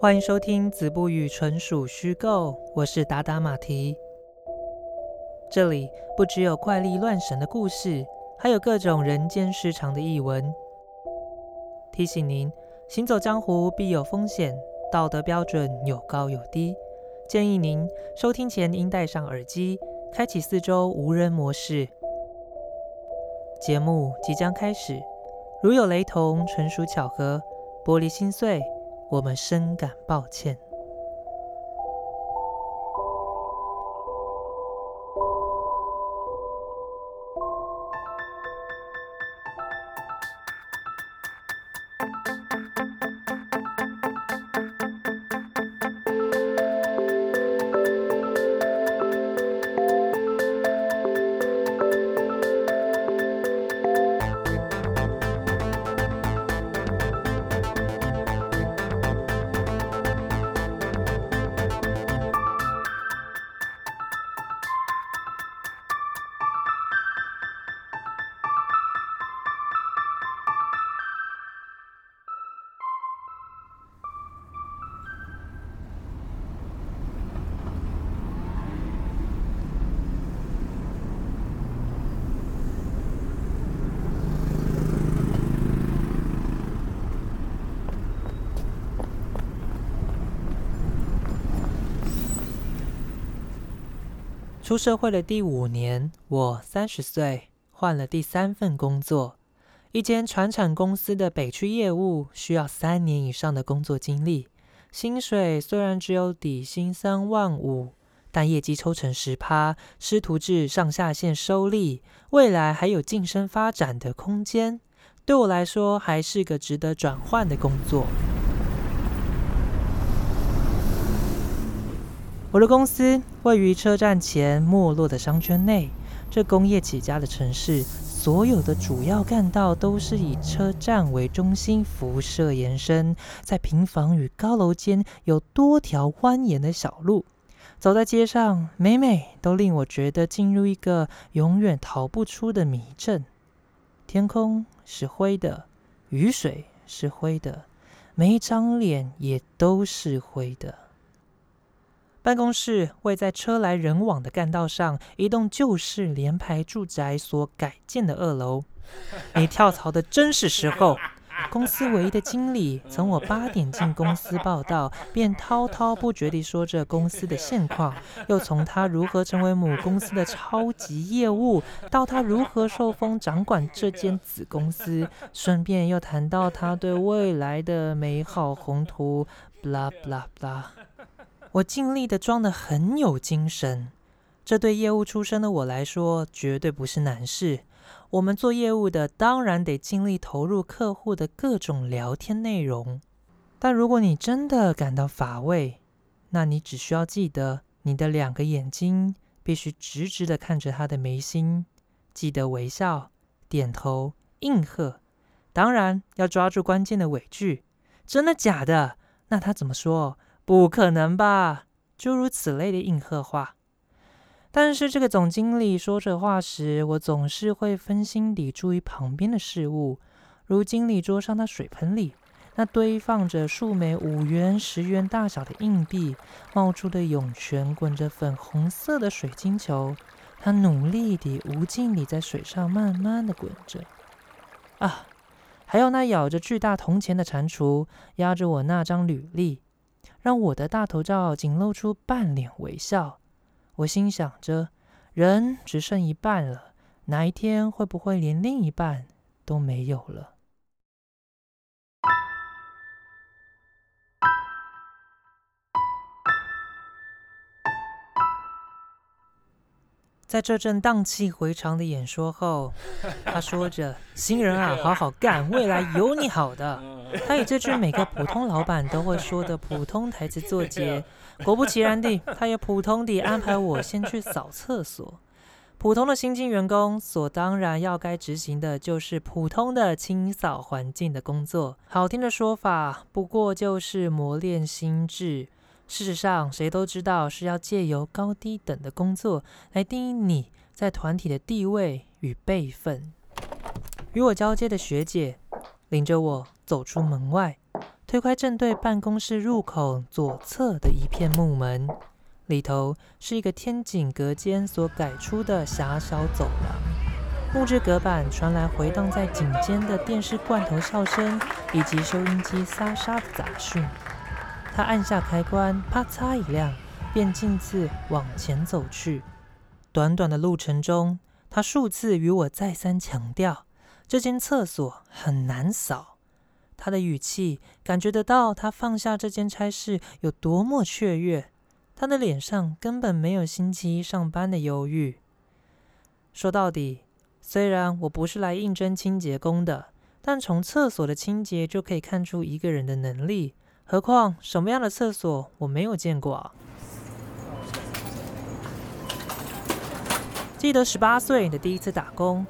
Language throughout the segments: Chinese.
欢迎收听《子不语纯属虚构》，我是达达马蹄。这里不只有怪力乱神的故事，还有各种人间失常的译文。提醒您，行走江湖必有风险，道德标准有高有低。建议您收听前应戴上耳机，开启四周无人模式。节目即将开始，如有雷同，纯属巧合。玻璃心碎。我们深感抱歉。出社会的第五年，我三十岁，换了第三份工作，一间船产公司的北区业务，需要三年以上的工作经历。薪水虽然只有底薪三万五，但业绩抽成十趴，师徒制上下线收利，未来还有晋升发展的空间。对我来说，还是个值得转换的工作。我的公司位于车站前没落的商圈内，这工业起家的城市，所有的主要干道都是以车站为中心辐射延伸，在平房与高楼间有多条蜿蜒的小路，走在街上，每每都令我觉得进入一个永远逃不出的迷阵。天空是灰的，雨水是灰的，每一张脸也都是灰的。办公室位在车来人往的干道上，一栋旧式联排住宅所改建的二楼。你跳槽的真是时候！公司唯一的经理从我八点进公司报道，便滔滔不绝地说着公司的现况，又从他如何成为母公司的超级业务，到他如何受封掌管这间子公司，顺便又谈到他对未来的美好宏图，blah blah blah。我尽力的装得很有精神，这对业务出身的我来说绝对不是难事。我们做业务的当然得尽力投入客户的各种聊天内容。但如果你真的感到乏味，那你只需要记得，你的两个眼睛必须直直的看着他的眉心，记得微笑、点头、应和。当然要抓住关键的尾句。真的假的？那他怎么说？不可能吧？诸如此类的应和话。但是这个总经理说这话时，我总是会分心地注意旁边的事物，如经理桌上的水盆里那堆放着数枚五元、十元大小的硬币，冒出的涌泉滚着粉红色的水晶球，它努力地、无尽地在水上慢慢地滚着。啊，还有那咬着巨大铜钱的蟾蜍，压着我那张履历。让我的大头照仅露出半脸微笑，我心想着，人只剩一半了，哪一天会不会连另一半都没有了？在这阵荡气回肠的演说后，他说着：“ 新人啊，好好干，未来有你好的。” 他以这句每个普通老板都会说的普通台词作结。果不其然地，他也普通地安排我先去扫厕所。普通的新进员工所当然要该执行的就是普通的清扫环境的工作。好听的说法，不过就是磨练心智。事实上，谁都知道是要借由高低等的工作来定义你在团体的地位与辈分。与我交接的学姐领着我走出门外，推开正对办公室入口左侧的一片木门，里头是一个天井隔间所改出的狭小走廊。木质隔板传来回荡在颈间的电视罐头笑声，以及收音机沙沙的杂讯。他按下开关，啪嚓一亮，便径自往前走去。短短的路程中，他数次与我再三强调，这间厕所很难扫。他的语气感觉得到，他放下这件差事有多么雀跃。他的脸上根本没有星期一上班的忧郁。说到底，虽然我不是来应征清洁工的，但从厕所的清洁就可以看出一个人的能力。何况什么样的厕所我没有见过？记得十八岁的第一次打工，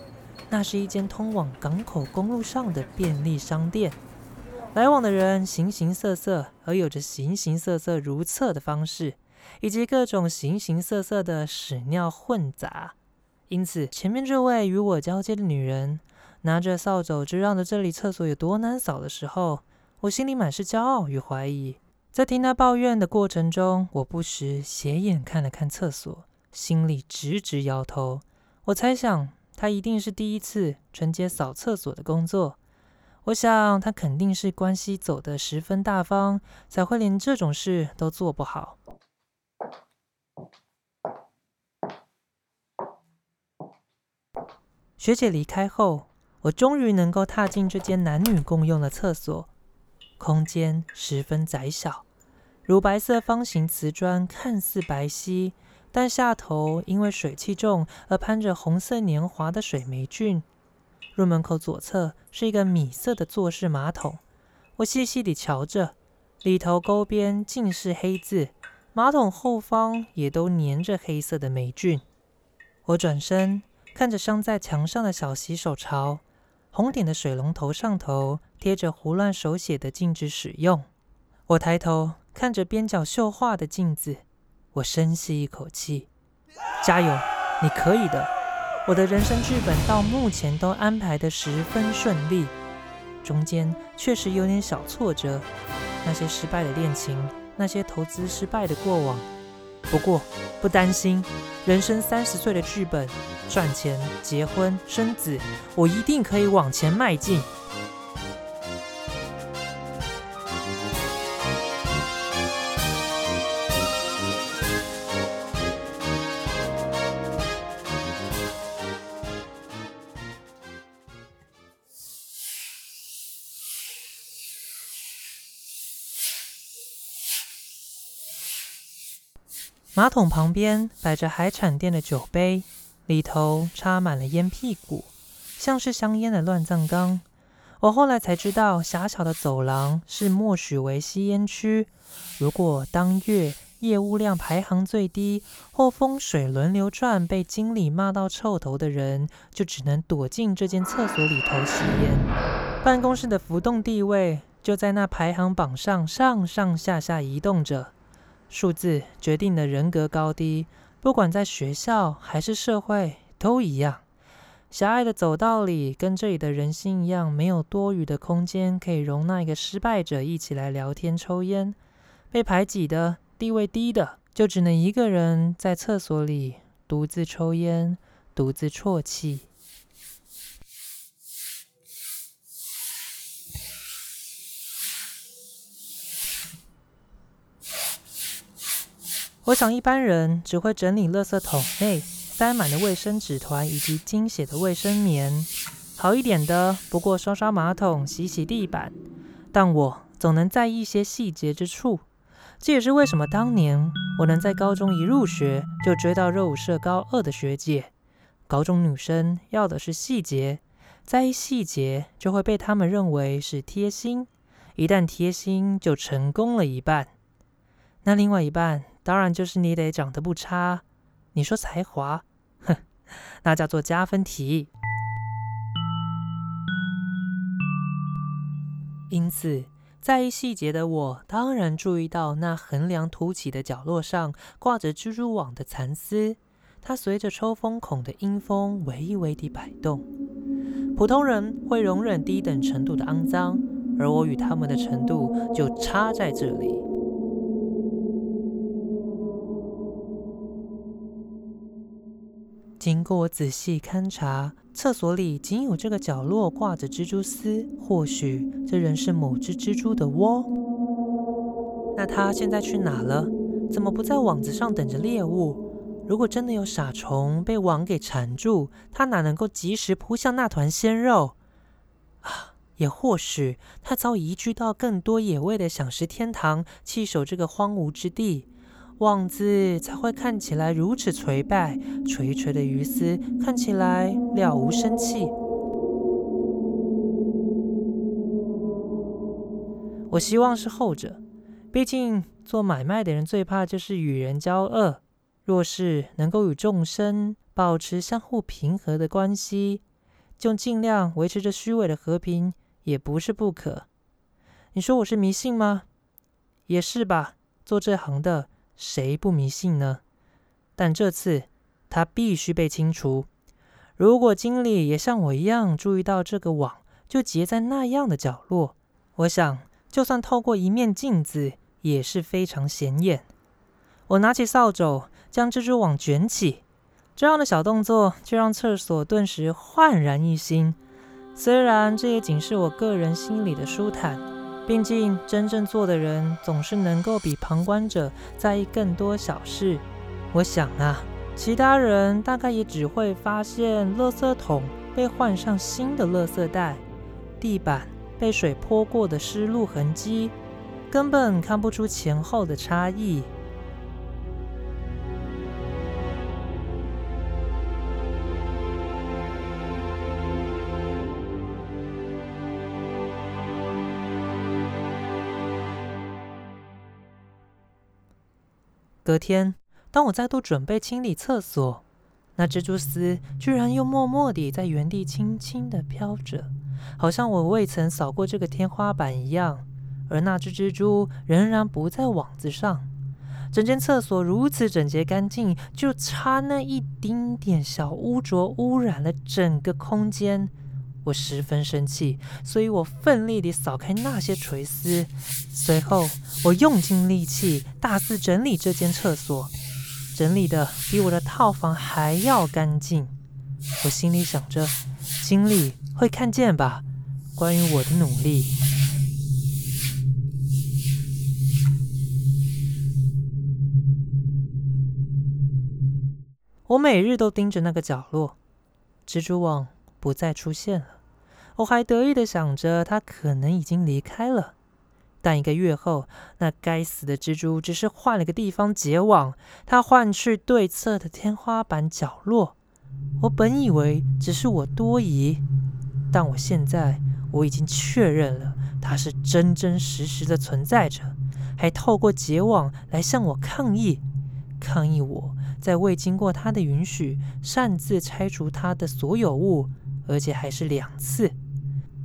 那是一间通往港口公路上的便利商店。来往的人形形色色，而有着形形色色如厕的方式，以及各种形形色色的屎尿混杂。因此，前面这位与我交接的女人拿着扫帚，就让着这里厕所有多难扫的时候，我心里满是骄傲与怀疑。在听她抱怨的过程中，我不时斜眼看了看厕所，心里直直摇头。我猜想，她一定是第一次承接扫厕所的工作。我想，他肯定是关系走得十分大方，才会连这种事都做不好。学姐离开后，我终于能够踏进这间男女共用的厕所。空间十分窄小，乳白色方形瓷砖看似白皙，但下头因为水汽重而攀着红色年华的水霉菌。入门口左侧是一个米色的坐式马桶，我细细地瞧着，里头沟边尽是黑渍，马桶后方也都粘着黑色的霉菌。我转身看着镶在墙上的小洗手槽，红点的水龙头上头贴着胡乱手写的“禁止使用”。我抬头看着边角绣画的镜子，我深吸一口气，加油，你可以的。我的人生剧本到目前都安排得十分顺利，中间确实有点小挫折，那些失败的恋情，那些投资失败的过往。不过不担心，人生三十岁的剧本，赚钱、结婚、生子，我一定可以往前迈进。马桶旁边摆着海产店的酒杯，里头插满了烟屁股，像是香烟的乱葬岗。我后来才知道，狭小的走廊是默许为吸烟区。如果当月业务量排行最低，或风水轮流转，被经理骂到臭头的人，就只能躲进这间厕所里头吸烟。办公室的浮动地位就在那排行榜上上上下下移动着。数字决定了人格高低，不管在学校还是社会都一样。狭隘的走道里，跟这里的人心一样，没有多余的空间可以容纳一个失败者一起来聊天抽烟。被排挤的、地位低的，就只能一个人在厕所里独自抽烟，独自啜泣。我想，一般人只会整理垃圾桶内塞满的卫生纸团以及精血的卫生棉。好一点的，不过刷刷马桶、洗洗地板。但我总能在意一些细节之处。这也是为什么当年我能在高中一入学就追到热舞社高二的学姐。高中女生要的是细节，在意细节就会被他们认为是贴心。一旦贴心，就成功了一半。那另外一半？当然，就是你得长得不差。你说才华，哼，那叫做加分题。因此，在意细节的我，当然注意到那横梁凸起的角落上挂着蜘蛛网的蚕丝，它随着抽风孔的阴风微微地摆动。普通人会容忍低等程度的肮脏，而我与他们的程度就差在这里。经过我仔细勘察，厕所里仅有这个角落挂着蜘蛛丝，或许这仍是某只蜘蛛的窝。那它现在去哪了？怎么不在网子上等着猎物？如果真的有傻虫被网给缠住，它哪能够及时扑向那团鲜肉？啊，也或许它早已移居到更多野味的享食天堂，弃守这个荒芜之地。妄自才会看起来如此垂败，垂垂的鱼丝看起来了无生气。我希望是后者，毕竟做买卖的人最怕就是与人交恶。若是能够与众生保持相互平和的关系，就尽量维持着虚伪的和平，也不是不可。你说我是迷信吗？也是吧，做这行的。谁不迷信呢？但这次他必须被清除。如果经理也像我一样注意到这个网就结在那样的角落，我想就算透过一面镜子也是非常显眼。我拿起扫帚将蜘蛛网卷起，这样的小动作就让厕所顿时焕然一新。虽然这也仅是我个人心里的舒坦。毕竟，真正做的人总是能够比旁观者在意更多小事。我想啊，其他人大概也只会发现垃圾桶被换上新的垃圾袋，地板被水泼过的湿路痕迹，根本看不出前后的差异。隔天，当我再度准备清理厕所，那蜘蛛丝居然又默默地在原地轻轻地飘着，好像我未曾扫过这个天花板一样。而那只蜘蛛仍然不在网子上。整间厕所如此整洁干净，就差那一丁点小污浊污染了整个空间。我十分生气，所以我奋力地扫开那些垂丝。随后，我用尽力气，大肆整理这间厕所，整理的比我的套房还要干净。我心里想着，经理会看见吧？关于我的努力，我每日都盯着那个角落，蜘蛛网不再出现了。我还得意的想着，他可能已经离开了。但一个月后，那该死的蜘蛛只是换了个地方结网，它换去对侧的天花板角落。我本以为只是我多疑，但我现在我已经确认了，它是真真实实的存在着，还透过结网来向我抗议，抗议我在未经过他的允许擅自拆除他的所有物，而且还是两次。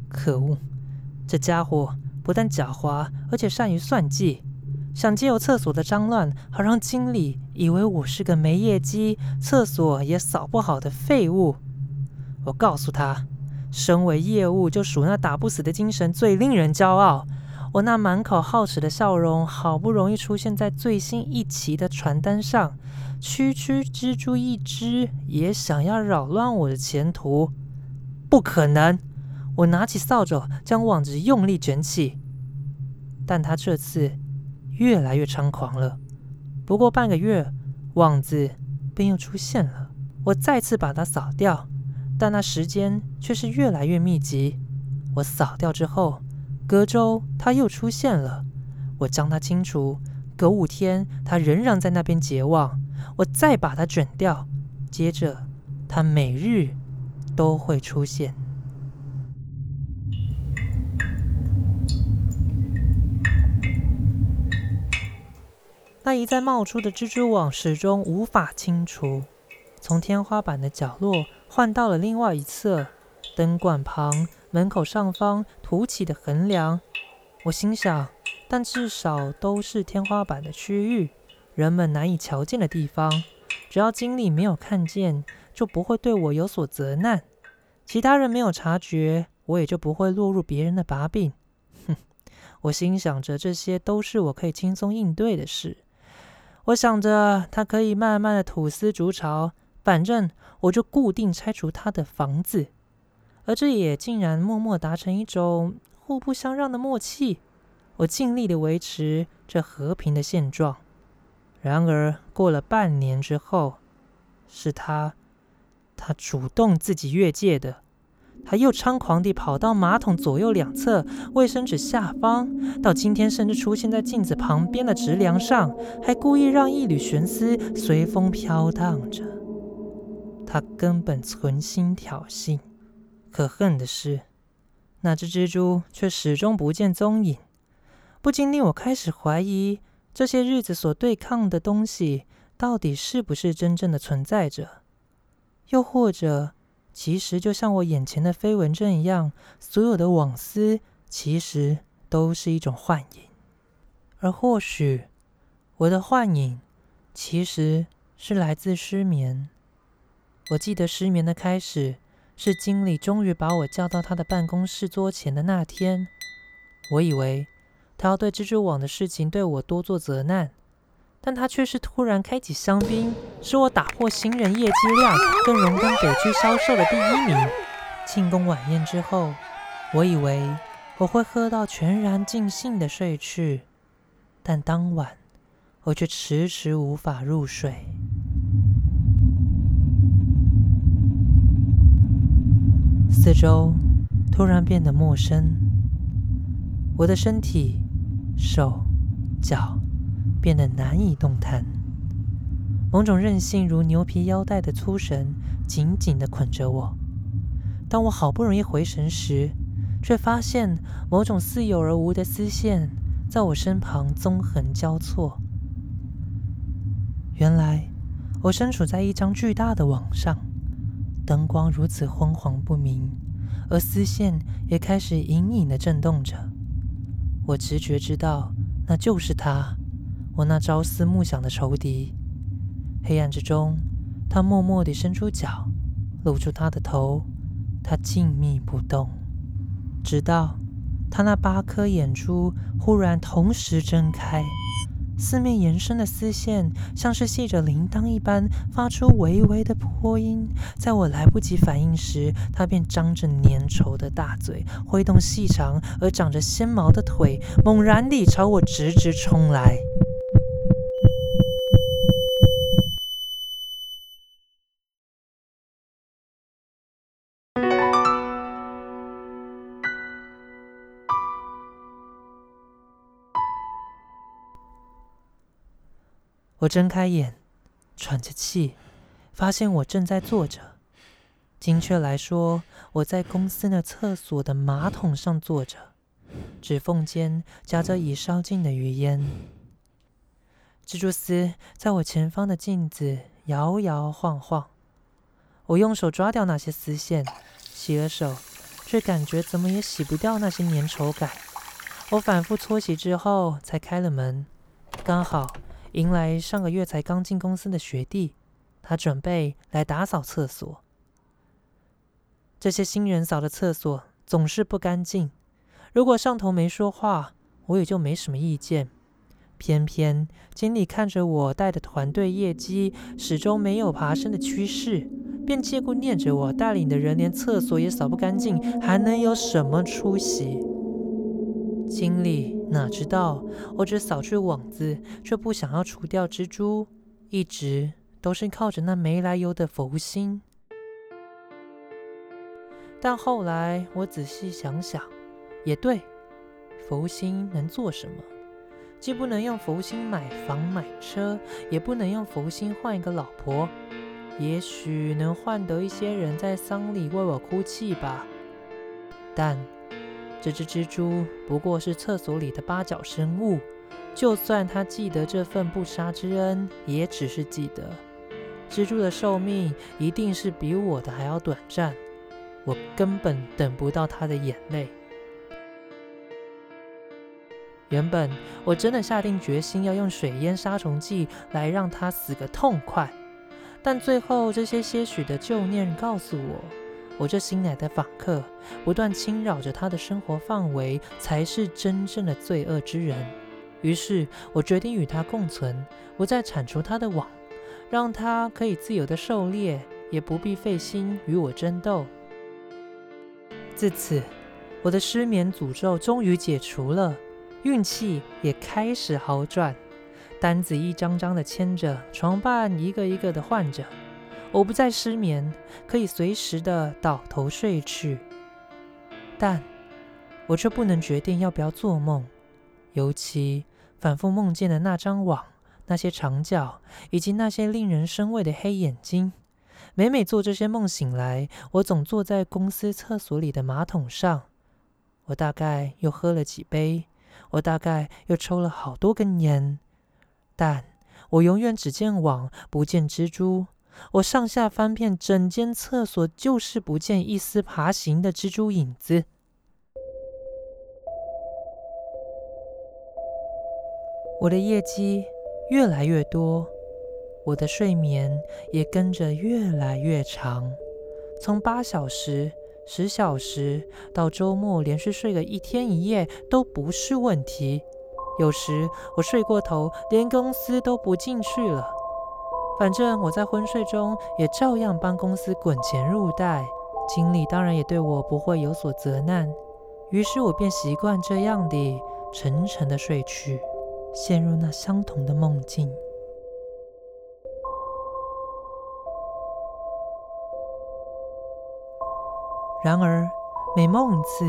可恶！这家伙不但狡猾，而且善于算计，想借由厕所的脏乱，好让经理以为我是个没业绩、厕所也扫不好的废物。我告诉他，身为业务，就属那打不死的精神最令人骄傲。我那满口好齿的笑容，好不容易出现在最新一期的传单上，区区蜘蛛一只，也想要扰乱我的前途？不可能！我拿起扫帚，将网子用力卷起，但他这次越来越猖狂了。不过半个月，网子便又出现了。我再次把它扫掉，但那时间却是越来越密集。我扫掉之后，隔周它又出现了。我将它清除，隔五天它仍然在那边结网。我再把它卷掉，接着它每日都会出现。那一再冒出的蜘蛛网始终无法清除，从天花板的角落换到了另外一侧灯管旁、门口上方凸起的横梁。我心想，但至少都是天花板的区域，人们难以瞧见的地方。只要经理没有看见，就不会对我有所责难；其他人没有察觉，我也就不会落入别人的把柄。哼，我心想着这些都是我可以轻松应对的事。我想着他可以慢慢的吐丝筑巢，反正我就固定拆除他的房子，而这也竟然默默达成一种互不相让的默契。我尽力的维持这和平的现状。然而过了半年之后，是他，他主动自己越界的。他又猖狂地跑到马桶左右两侧、卫生纸下方，到今天甚至出现在镜子旁边的直梁上，还故意让一缕悬丝随风飘荡着。他根本存心挑衅。可恨的是，那只蜘蛛却始终不见踪影，不禁令我开始怀疑，这些日子所对抗的东西，到底是不是真正的存在着？又或者……其实就像我眼前的飞蚊症一样，所有的网丝其实都是一种幻影，而或许我的幻影其实是来自失眠。我记得失眠的开始是经理终于把我叫到他的办公室桌前的那天，我以为他要对蜘蛛网的事情对我多做责难。但他却是突然开启香槟，使我打破新人业绩量，更荣登北区销售的第一名。庆功晚宴之后，我以为我会喝到全然尽兴的睡去，但当晚我却迟迟无法入睡。四周突然变得陌生，我的身体、手、脚。变得难以动弹，某种韧性如牛皮腰带的粗绳紧紧地捆着我。当我好不容易回神时，却发现某种似有而无的丝线在我身旁纵横交错。原来我身处在一张巨大的网上，灯光如此昏黄不明，而丝线也开始隐隐地震动着。我直觉知道，那就是他。我那朝思暮想的仇敌，黑暗之中，他默默地伸出脚，露出他的头。他静谧不动，直到他那八颗眼珠忽然同时睁开，四面延伸的丝线像是系着铃铛一般，发出微微的波音。在我来不及反应时，他便张着粘稠的大嘴，挥动细长而长着纤毛的腿，猛然地朝我直直冲来。我睁开眼，喘着气，发现我正在坐着。精确来说，我在公司的厕所的马桶上坐着，指缝间夹着已烧尽的余烟。蜘蛛丝在我前方的镜子摇摇晃晃。我用手抓掉那些丝线，洗了手，却感觉怎么也洗不掉那些粘稠感。我反复搓洗之后，才开了门，刚好。迎来上个月才刚进公司的学弟，他准备来打扫厕所。这些新人扫的厕所总是不干净。如果上头没说话，我也就没什么意见。偏偏经理看着我带的团队业绩始终没有爬升的趋势，便借故念着我带领的人连厕所也扫不干净，还能有什么出息？心里。哪知道，我只扫去网子，却不想要除掉蜘蛛，一直都是靠着那没来由的福星。但后来我仔细想想，也对，福星能做什么？既不能用福星买房买车，也不能用福星换一个老婆，也许能换得一些人在丧礼为我哭泣吧。但。这只蜘蛛不过是厕所里的八角生物，就算它记得这份不杀之恩，也只是记得。蜘蛛的寿命一定是比我的还要短暂，我根本等不到它的眼泪。原本我真的下定决心要用水淹杀虫剂来让它死个痛快，但最后这些些许的旧念告诉我。我这新来的访客不断侵扰着他的生活范围，才是真正的罪恶之人。于是我决定与他共存，不再铲除他的网，让他可以自由的狩猎，也不必费心与我争斗。自此，我的失眠诅咒终于解除了，运气也开始好转，单子一张张的签着，床伴一个一个的换着。我不再失眠，可以随时的倒头睡去，但我却不能决定要不要做梦。尤其反复梦见的那张网、那些长角以及那些令人生畏的黑眼睛，每每做这些梦醒来，我总坐在公司厕所里的马桶上。我大概又喝了几杯，我大概又抽了好多根烟，但我永远只见网，不见蜘蛛。我上下翻遍整间厕所，就是不见一丝爬行的蜘蛛影子。我的业绩越来越多，我的睡眠也跟着越来越长，从八小时、十小时到周末连续睡个一天一夜都不是问题。有时我睡过头，连公司都不进去了。反正我在昏睡中也照样帮公司滚钱入袋，经理当然也对我不会有所责难。于是我便习惯这样地沉沉的睡去，陷入那相同的梦境。然而每梦一次，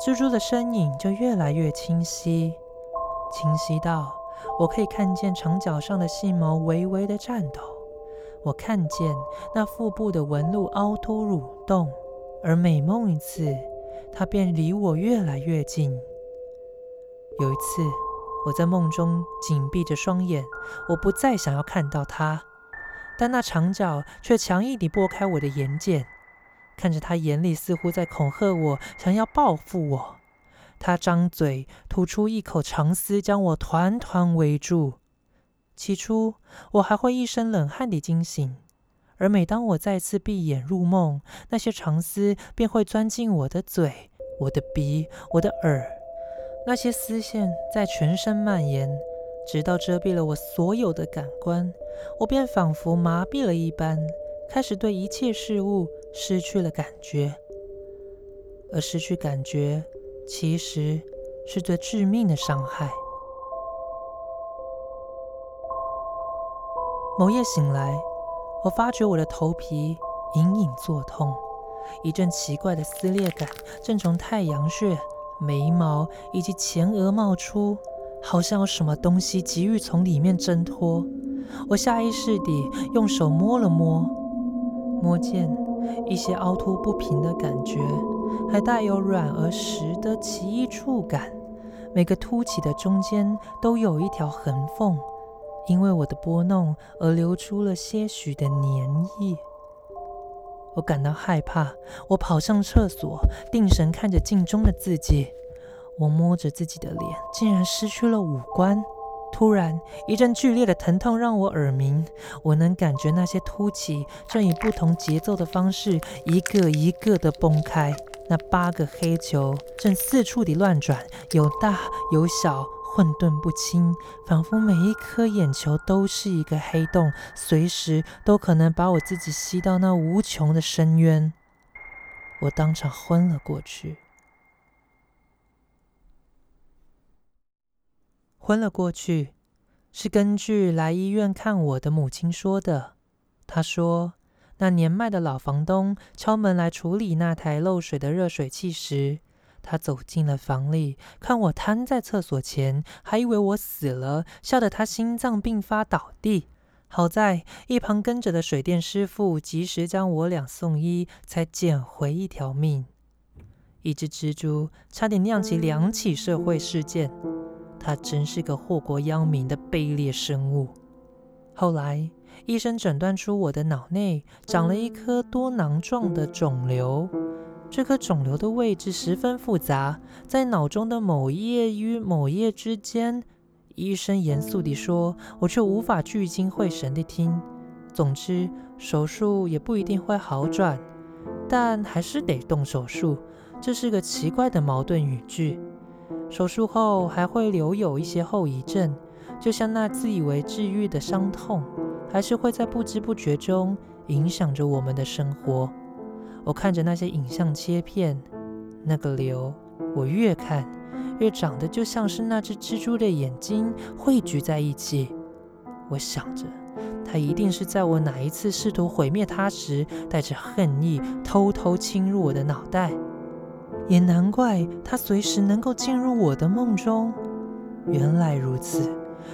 蜘蛛的身影就越来越清晰，清晰到。我可以看见长角上的细毛微微的颤抖，我看见那腹部的纹路凹凸蠕动，而每梦一次，它便离我越来越近。有一次，我在梦中紧闭着双眼，我不再想要看到它，但那长角却强硬地拨开我的眼睑，看着它眼里似乎在恐吓我，想要报复我。他张嘴吐出一口长丝，将我团团围住。起初，我还会一身冷汗地惊醒，而每当我再次闭眼入梦，那些长丝便会钻进我的嘴、我的鼻、我的耳，那些丝线在全身蔓延，直到遮蔽了我所有的感官。我便仿佛麻痹了一般，开始对一切事物失去了感觉，而失去感觉。其实是最致命的伤害。某夜醒来，我发觉我的头皮隐隐作痛，一阵奇怪的撕裂感正从太阳穴、眉毛以及前额冒出，好像有什么东西急于从里面挣脱。我下意识地用手摸了摸，摸见一些凹凸不平的感觉。还带有软而实的奇异触感，每个凸起的中间都有一条横缝，因为我的拨弄而流出了些许的粘液。我感到害怕，我跑上厕所，定神看着镜中的自己。我摸着自己的脸，竟然失去了五官。突然，一阵剧烈的疼痛让我耳鸣，我能感觉那些凸起正以不同节奏的方式，一个一个的崩开。那八个黑球正四处地乱转，有大有小，混沌不清，仿佛每一颗眼球都是一个黑洞，随时都可能把我自己吸到那无穷的深渊。我当场昏了过去。昏了过去，是根据来医院看我的母亲说的。她说。那年迈的老房东敲门来处理那台漏水的热水器时，他走进了房里，看我瘫在厕所前，还以为我死了，吓得他心脏病发倒地。好在一旁跟着的水电师傅及时将我俩送医，才捡回一条命。一只蜘蛛差点酿起两起社会事件，它真是个祸国殃民的卑劣生物。后来。医生诊断出我的脑内长了一颗多囊状的肿瘤，这颗肿瘤的位置十分复杂，在脑中的某叶与某叶之间。医生严肃地说，我却无法聚精会神地听。总之，手术也不一定会好转，但还是得动手术，这是个奇怪的矛盾语句。手术后还会留有一些后遗症，就像那自以为治愈的伤痛，还是会在不知不觉中影响着我们的生活。我看着那些影像切片，那个瘤，我越看越长得就像是那只蜘蛛的眼睛汇聚在一起。我想着，它一定是在我哪一次试图毁灭它时，带着恨意偷偷侵入我的脑袋。也难怪它随时能够进入我的梦中。原来如此，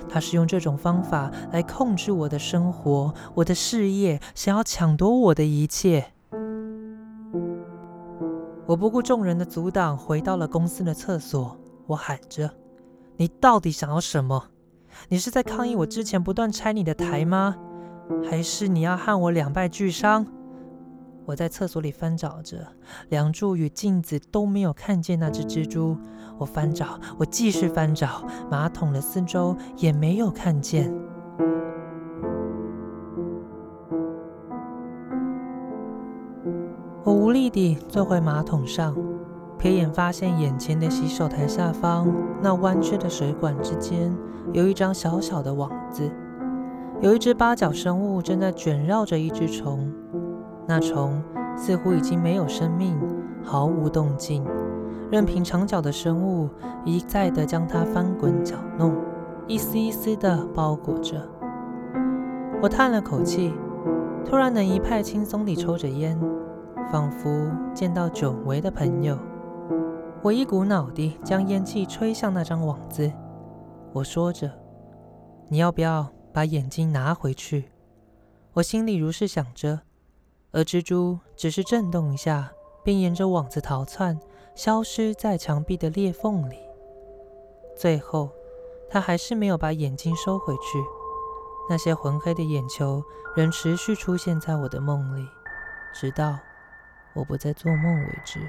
他是用这种方法来控制我的生活、我的事业，想要抢夺我的一切。我不顾众人的阻挡，回到了公司的厕所。我喊着：“你到底想要什么？你是在抗议我之前不断拆你的台吗？还是你要和我两败俱伤？”我在厕所里翻找着，梁柱与镜子都没有看见那只蜘蛛。我翻找，我继续翻找，马桶的四周也没有看见。我无力地坐回马桶上，瞥眼发现眼前的洗手台下方那弯曲的水管之间有一张小小的网子，有一只八角生物正在卷绕着一只虫。那虫似乎已经没有生命，毫无动静，任凭长脚的生物一再地将它翻滚搅弄，一丝一丝地包裹着。我叹了口气，突然能一派轻松地抽着烟，仿佛见到久违的朋友。我一股脑地将烟气吹向那张网子，我说着：“你要不要把眼睛拿回去？”我心里如是想着。而蜘蛛只是震动一下，便沿着网子逃窜，消失在墙壁的裂缝里。最后，他还是没有把眼睛收回去。那些浑黑的眼球仍持续出现在我的梦里，直到我不再做梦为止。